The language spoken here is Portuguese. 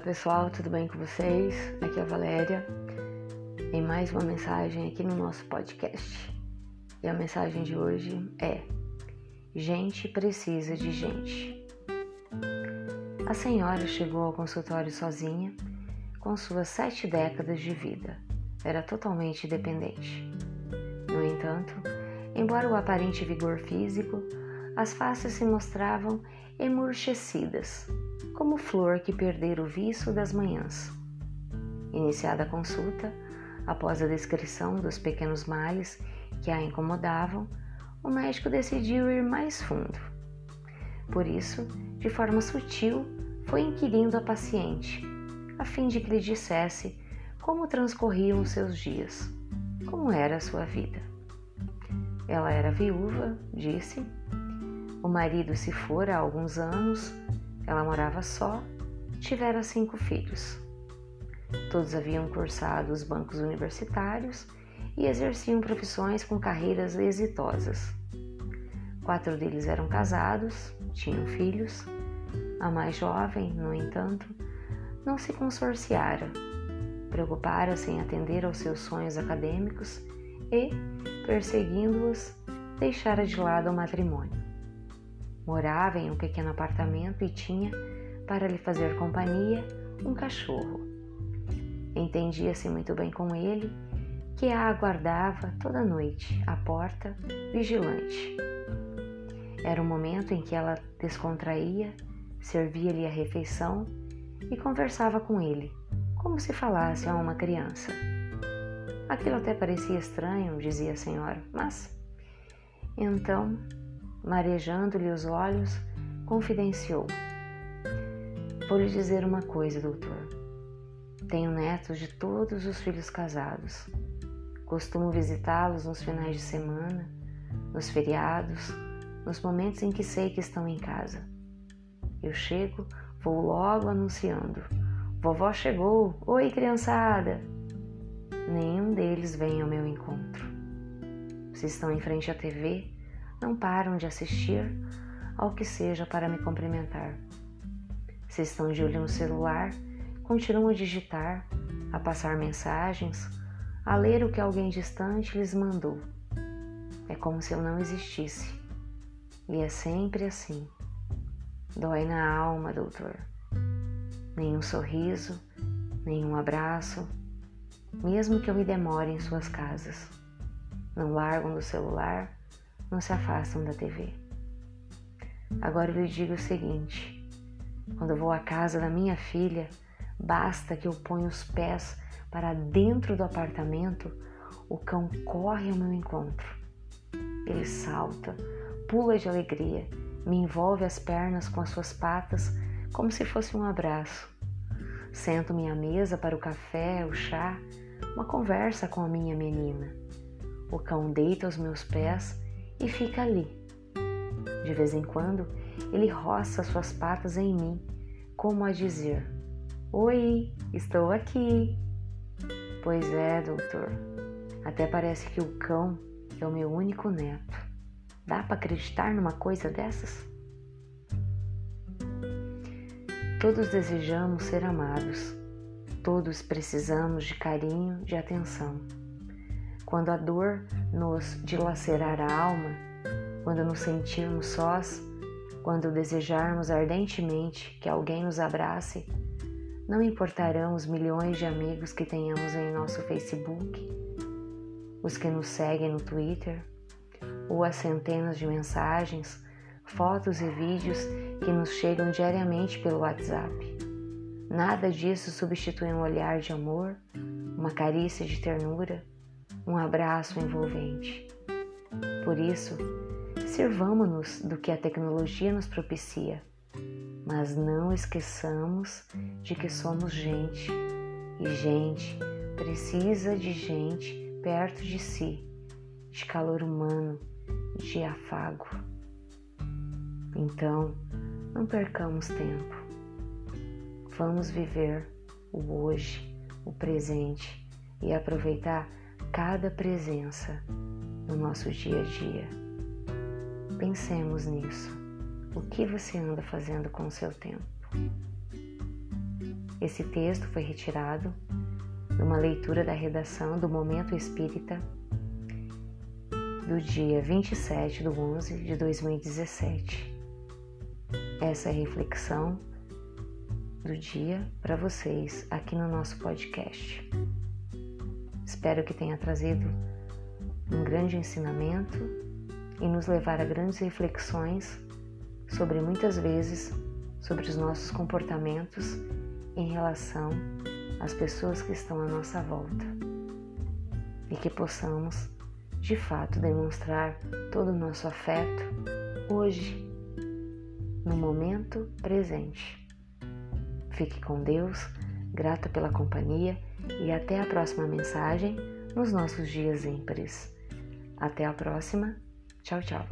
Olá pessoal, tudo bem com vocês? Aqui é a Valéria em mais uma mensagem aqui no nosso podcast. E a mensagem de hoje é: Gente precisa de gente. A senhora chegou ao consultório sozinha, com suas sete décadas de vida. Era totalmente dependente. No entanto, embora o aparente vigor físico, as faces se mostravam emurchecidas como flor que perdera o viço das manhãs. Iniciada a consulta, após a descrição dos pequenos males que a incomodavam, o médico decidiu ir mais fundo. Por isso, de forma sutil, foi inquirindo a paciente, a fim de que lhe dissesse como transcorriam os seus dias, como era a sua vida. Ela era viúva, disse. O marido se fora há alguns anos ela morava só, tivera cinco filhos. Todos haviam cursado os bancos universitários e exerciam profissões com carreiras exitosas. Quatro deles eram casados, tinham filhos. A mais jovem, no entanto, não se consorciara. Preocupara-se em atender aos seus sonhos acadêmicos e, perseguindo-os, deixara de lado o matrimônio. Morava em um pequeno apartamento e tinha, para lhe fazer companhia, um cachorro. Entendia-se muito bem com ele, que a aguardava toda noite à porta, vigilante. Era o momento em que ela descontraía, servia-lhe a refeição e conversava com ele, como se falasse a uma criança. Aquilo até parecia estranho, dizia a senhora, mas. Então marejando-lhe os olhos, confidenciou: Vou lhe dizer uma coisa, doutor. Tenho netos de todos os filhos casados. Costumo visitá-los nos finais de semana, nos feriados, nos momentos em que sei que estão em casa. Eu chego, vou logo anunciando: Vovó chegou! Oi, criançada! Nenhum deles vem ao meu encontro. Se estão em frente à TV, não param de assistir ao que seja para me cumprimentar. Se estão de olho no celular, continuam a digitar, a passar mensagens, a ler o que alguém distante lhes mandou. É como se eu não existisse. E é sempre assim. Dói na alma, doutor. Nenhum sorriso, nenhum abraço, mesmo que eu me demore em suas casas. Não largam do celular não se afastam da TV. Agora eu lhe digo o seguinte: quando eu vou à casa da minha filha, basta que eu ponha os pés para dentro do apartamento, o cão corre ao meu encontro. Ele salta, pula de alegria, me envolve as pernas com as suas patas como se fosse um abraço. Sento-me à mesa para o café, o chá, uma conversa com a minha menina. O cão deita aos meus pés e fica ali. De vez em quando, ele roça suas patas em mim, como a dizer: Oi, estou aqui. Pois é, doutor. Até parece que o cão é o meu único neto. Dá para acreditar numa coisa dessas? Todos desejamos ser amados. Todos precisamos de carinho, de atenção. Quando a dor nos dilacerar a alma, quando nos sentirmos sós, quando desejarmos ardentemente que alguém nos abrace, não importarão os milhões de amigos que tenhamos em nosso Facebook, os que nos seguem no Twitter, ou as centenas de mensagens, fotos e vídeos que nos chegam diariamente pelo WhatsApp. Nada disso substitui um olhar de amor, uma carícia de ternura, um abraço envolvente. Por isso, sirvamo-nos do que a tecnologia nos propicia, mas não esqueçamos de que somos gente e gente precisa de gente perto de si, de calor humano, de afago. Então, não percamos tempo. Vamos viver o hoje, o presente e aproveitar cada presença no nosso dia a dia. Pensemos nisso. O que você anda fazendo com o seu tempo? Esse texto foi retirado de uma leitura da redação do Momento Espírita do dia 27 de 11 de 2017. Essa é a reflexão do dia para vocês aqui no nosso podcast. Espero que tenha trazido um grande ensinamento e nos levar a grandes reflexões sobre muitas vezes sobre os nossos comportamentos em relação às pessoas que estão à nossa volta e que possamos de fato demonstrar todo o nosso afeto hoje, no momento presente. Fique com Deus, grata pela companhia e até a próxima mensagem nos nossos dias ímpares. Até a próxima. Tchau, tchau.